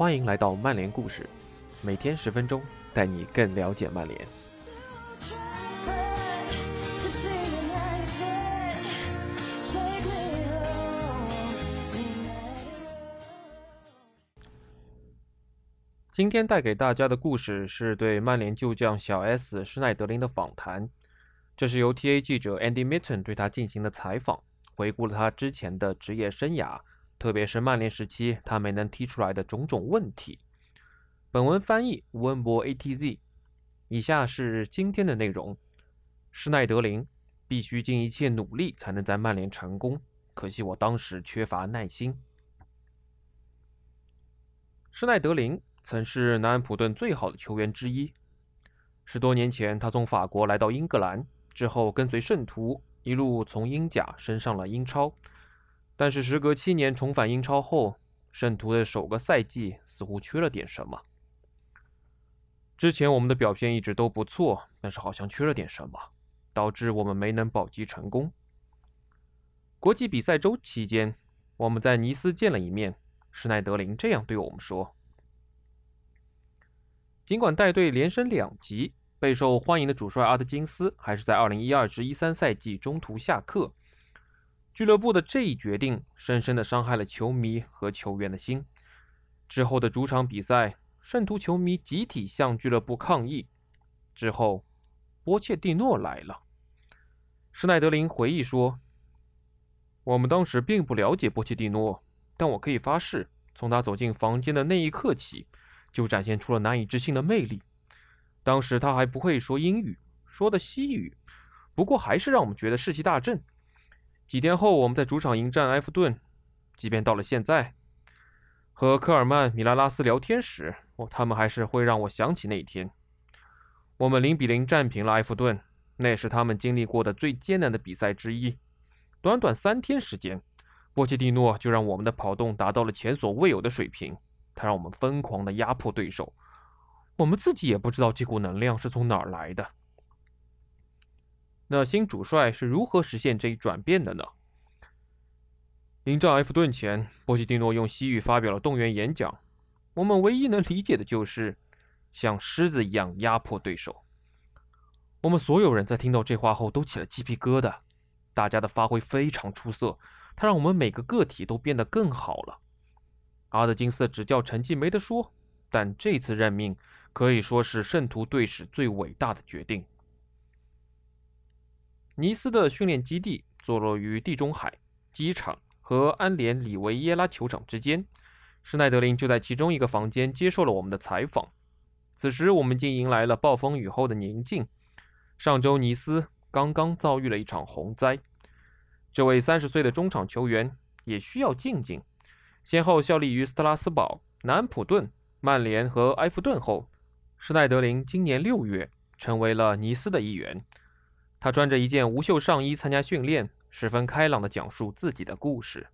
欢迎来到曼联故事，每天十分钟，带你更了解曼联。今天带给大家的故事是对曼联旧将小 S 施耐德林的访谈。这是由 TA 记者 Andy Mitten 对他进行的采访，回顾了他之前的职业生涯，特别是曼联时期他没能踢出来的种种问题。本文翻译温博 ATZ。以下是今天的内容：施耐德林必须尽一切努力才能在曼联成功，可惜我当时缺乏耐心。施耐德林。曾是南安普顿最好的球员之一。十多年前，他从法国来到英格兰，之后跟随圣徒一路从英甲升上了英超。但是，时隔七年重返英超后，圣徒的首个赛季似乎缺了点什么。之前我们的表现一直都不错，但是好像缺了点什么，导致我们没能保级成功。国际比赛周期间，我们在尼斯见了一面，施耐德林这样对我们说。尽管带队连升两级，备受欢迎的主帅阿德金斯还是在2012至13赛季中途下课。俱乐部的这一决定深深地伤害了球迷和球员的心。之后的主场比赛，圣徒球迷集体向俱乐部抗议。之后，波切蒂诺来了。施耐德林回忆说：“我们当时并不了解波切蒂诺，但我可以发誓，从他走进房间的那一刻起。”就展现出了难以置信的魅力。当时他还不会说英语，说的西语，不过还是让我们觉得士气大振。几天后，我们在主场迎战埃弗顿。即便到了现在，和科尔曼、米拉拉斯聊天时，我他们还是会让我想起那一天。我们零比零战平了埃弗顿，那也是他们经历过的最艰难的比赛之一。短短三天时间，波切蒂诺就让我们的跑动达到了前所未有的水平。他让我们疯狂的压迫对手，我们自己也不知道这股能量是从哪儿来的。那新主帅是如何实现这一转变的呢？迎战埃弗顿前，波西蒂诺用西语发表了动员演讲。我们唯一能理解的就是像狮子一样压迫对手。我们所有人在听到这话后都起了鸡皮疙瘩。大家的发挥非常出色，他让我们每个个体都变得更好了。阿德金斯的执教成绩没得说，但这次任命可以说是圣徒队史最伟大的决定。尼斯的训练基地坐落于地中海机场和安联里维耶拉球场之间，施耐德林就在其中一个房间接受了我们的采访。此时，我们已经迎来了暴风雨后的宁静。上周，尼斯刚刚遭遇了一场洪灾，这位三十岁的中场球员也需要静静。先后效力于斯特拉斯堡、南安普顿、曼联和埃弗顿后，施耐德林今年六月成为了尼斯的一员。他穿着一件无袖上衣参加训练，十分开朗地讲述自己的故事。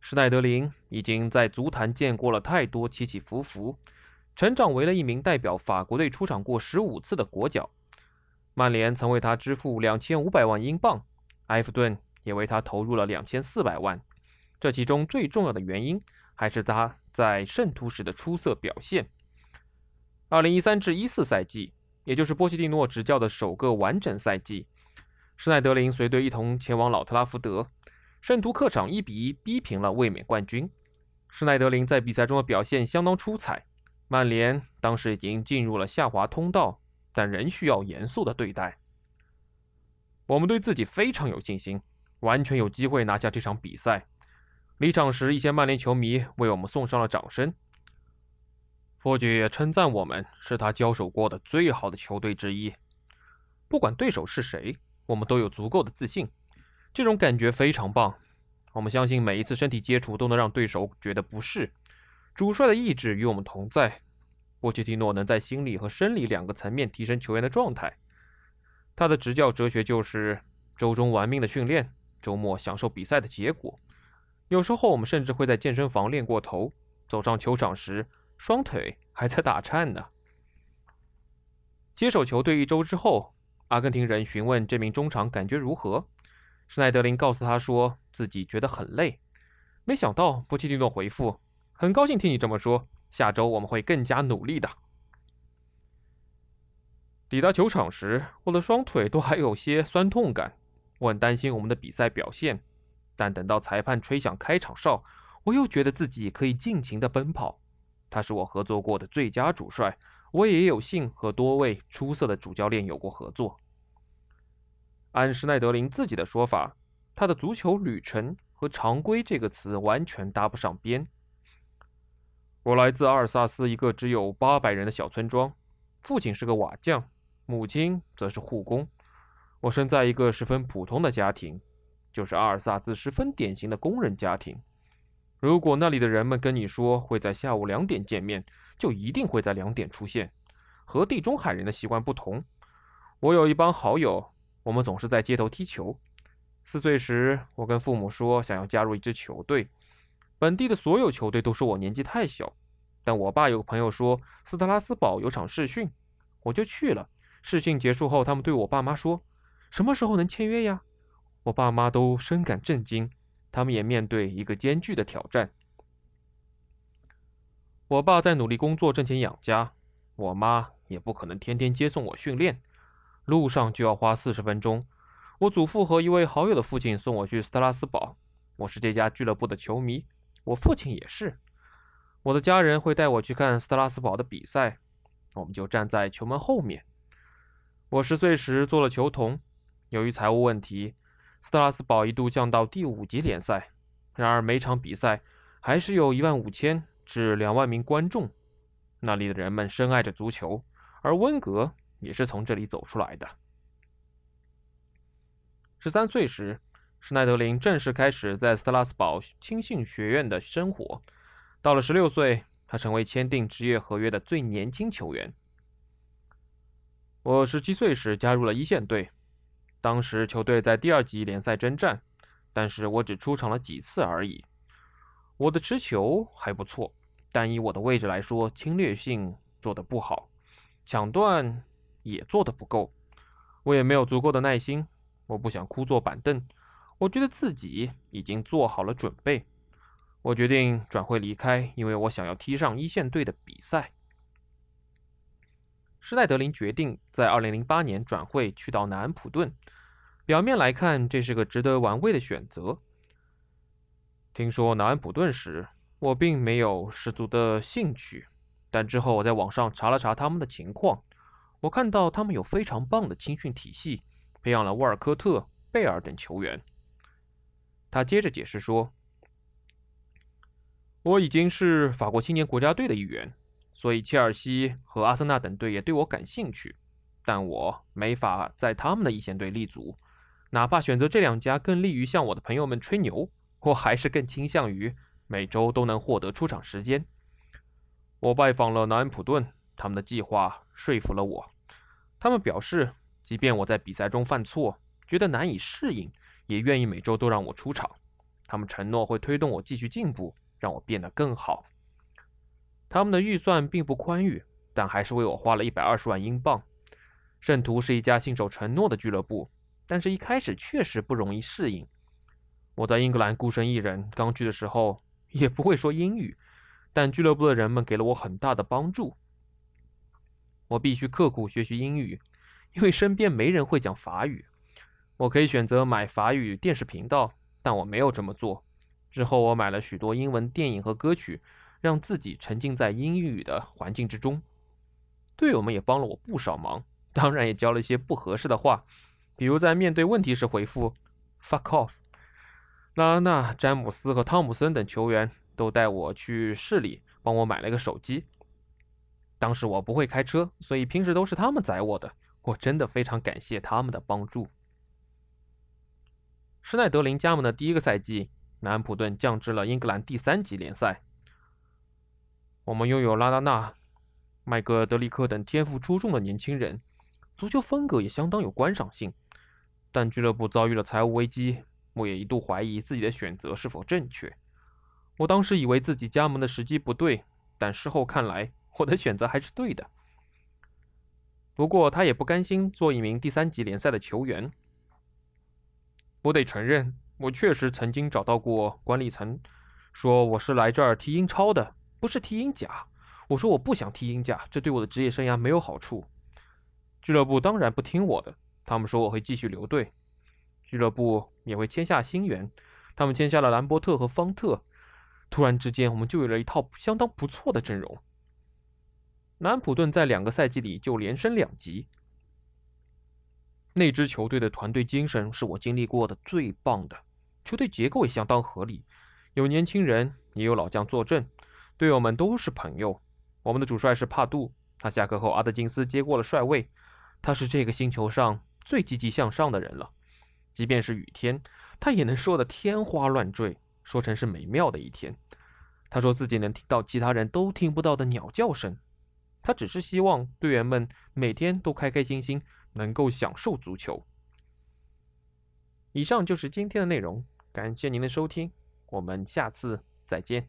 施耐德林已经在足坛见过了太多起起伏伏，成长为了一名代表法国队出场过十五次的国脚。曼联曾为他支付两千五百万英镑，埃弗顿也为他投入了两千四百万。这其中最重要的原因还是他在圣徒时的出色表现。二零一三至一四赛季，也就是波西蒂诺执教的首个完整赛季，施耐德林随队一同前往老特拉福德，圣徒客场一比一逼平了卫冕冠军。施耐德林在比赛中的表现相当出彩。曼联当时已经进入了下滑通道，但仍需要严肃的对待。我们对自己非常有信心，完全有机会拿下这场比赛。离场时，一些曼联球迷为我们送上了掌声。弗爵也称赞我们是他交手过的最好的球队之一。不管对手是谁，我们都有足够的自信，这种感觉非常棒。我们相信每一次身体接触都能让对手觉得不适。主帅的意志与我们同在。波切蒂诺能在心理和生理两个层面提升球员的状态。他的执教哲学就是周中玩命的训练，周末享受比赛的结果。有时候我们甚至会在健身房练过头，走上球场时双腿还在打颤呢。接手球队一周之后，阿根廷人询问这名中场感觉如何，施耐德林告诉他说自己觉得很累。没想到波切蒂诺回复：“很高兴听你这么说。下周我们会更加努力的。抵达球场时，我的双腿都还有些酸痛感，我很担心我们的比赛表现。但等到裁判吹响开场哨，我又觉得自己可以尽情的奔跑。他是我合作过的最佳主帅，我也有幸和多位出色的主教练有过合作。按施耐德林自己的说法，他的足球旅程和“常规”这个词完全搭不上边。我来自阿尔萨斯一个只有八百人的小村庄，父亲是个瓦匠，母亲则是护工。我生在一个十分普通的家庭，就是阿尔萨斯十分典型的工人家庭。如果那里的人们跟你说会在下午两点见面，就一定会在两点出现。和地中海人的习惯不同，我有一帮好友，我们总是在街头踢球。四岁时，我跟父母说想要加入一支球队。本地的所有球队都说我年纪太小，但我爸有个朋友说斯特拉斯堡有场试训，我就去了。试训结束后，他们对我爸妈说：“什么时候能签约呀？”我爸妈都深感震惊，他们也面对一个艰巨的挑战。我爸在努力工作挣钱养家，我妈也不可能天天接送我训练，路上就要花四十分钟。我祖父和一位好友的父亲送我去斯特拉斯堡，我是这家俱乐部的球迷。我父亲也是，我的家人会带我去看斯特拉斯堡的比赛，我们就站在球门后面。我十岁时做了球童，由于财务问题，斯特拉斯堡一度降到第五级联赛。然而每场比赛还是有一万五千至两万名观众，那里的人们深爱着足球，而温格也是从这里走出来的。十三岁时。施耐德林正式开始在斯特拉斯堡青训学院的生活。到了十六岁，他成为签订职业合约的最年轻球员。我十七岁时加入了一线队，当时球队在第二级联赛征战，但是我只出场了几次而已。我的持球还不错，但以我的位置来说，侵略性做得不好，抢断也做得不够。我也没有足够的耐心，我不想枯坐板凳。我觉得自己已经做好了准备，我决定转会离开，因为我想要踢上一线队的比赛。施耐德林决定在2008年转会去到南安普顿，表面来看这是个值得玩味的选择。听说南安普顿时，我并没有十足的兴趣，但之后我在网上查了查他们的情况，我看到他们有非常棒的青训体系，培养了沃尔科特、贝尔等球员。他接着解释说：“我已经是法国青年国家队的一员，所以切尔西和阿森纳等队也对我感兴趣，但我没法在他们的一线队立足。哪怕选择这两家更利于向我的朋友们吹牛，我还是更倾向于每周都能获得出场时间。”我拜访了南安普顿，他们的计划说服了我。他们表示，即便我在比赛中犯错，觉得难以适应。也愿意每周都让我出场，他们承诺会推动我继续进步，让我变得更好。他们的预算并不宽裕，但还是为我花了一百二十万英镑。圣徒是一家信守承诺的俱乐部，但是一开始确实不容易适应。我在英格兰孤身一人，刚去的时候也不会说英语，但俱乐部的人们给了我很大的帮助。我必须刻苦学习英语，因为身边没人会讲法语。我可以选择买法语电视频道，但我没有这么做。之后，我买了许多英文电影和歌曲，让自己沉浸在英语的环境之中。队友们也帮了我不少忙，当然也教了一些不合适的话，比如在面对问题时回复 “fuck off”。拉拉纳、詹姆斯和汤姆森等球员都带我去市里，帮我买了个手机。当时我不会开车，所以平时都是他们载我的。我真的非常感谢他们的帮助。施耐德林加盟的第一个赛季，南安普顿降至了英格兰第三级联赛。我们拥有拉拉纳、麦格德里克等天赋出众的年轻人，足球风格也相当有观赏性。但俱乐部遭遇了财务危机，我也一度怀疑自己的选择是否正确。我当时以为自己加盟的时机不对，但事后看来，我的选择还是对的。不过他也不甘心做一名第三级联赛的球员。我得承认，我确实曾经找到过管理层，说我是来这儿踢英超的，不是踢英甲。我说我不想踢英甲，这对我的职业生涯没有好处。俱乐部当然不听我的，他们说我会继续留队，俱乐部也会签下新援，他们签下了兰伯特和方特。突然之间，我们就有了一套相当不错的阵容。南普顿在两个赛季里就连升两级。那支球队的团队精神是我经历过的最棒的，球队结构也相当合理，有年轻人，也有老将坐镇，队友们都是朋友。我们的主帅是帕杜，他下课后阿德金斯接过了帅位，他是这个星球上最积极向上的人了。即便是雨天，他也能说得天花乱坠，说成是美妙的一天。他说自己能听到其他人都听不到的鸟叫声，他只是希望队员们每天都开开心心。能够享受足球。以上就是今天的内容，感谢您的收听，我们下次再见。